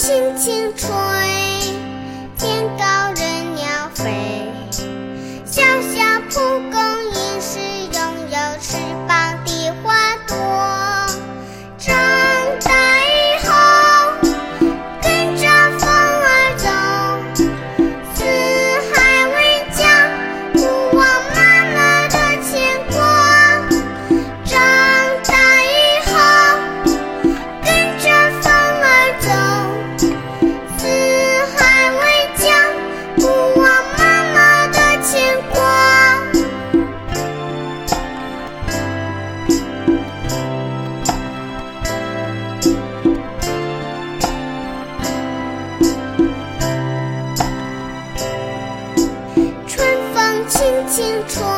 清清楚。清楚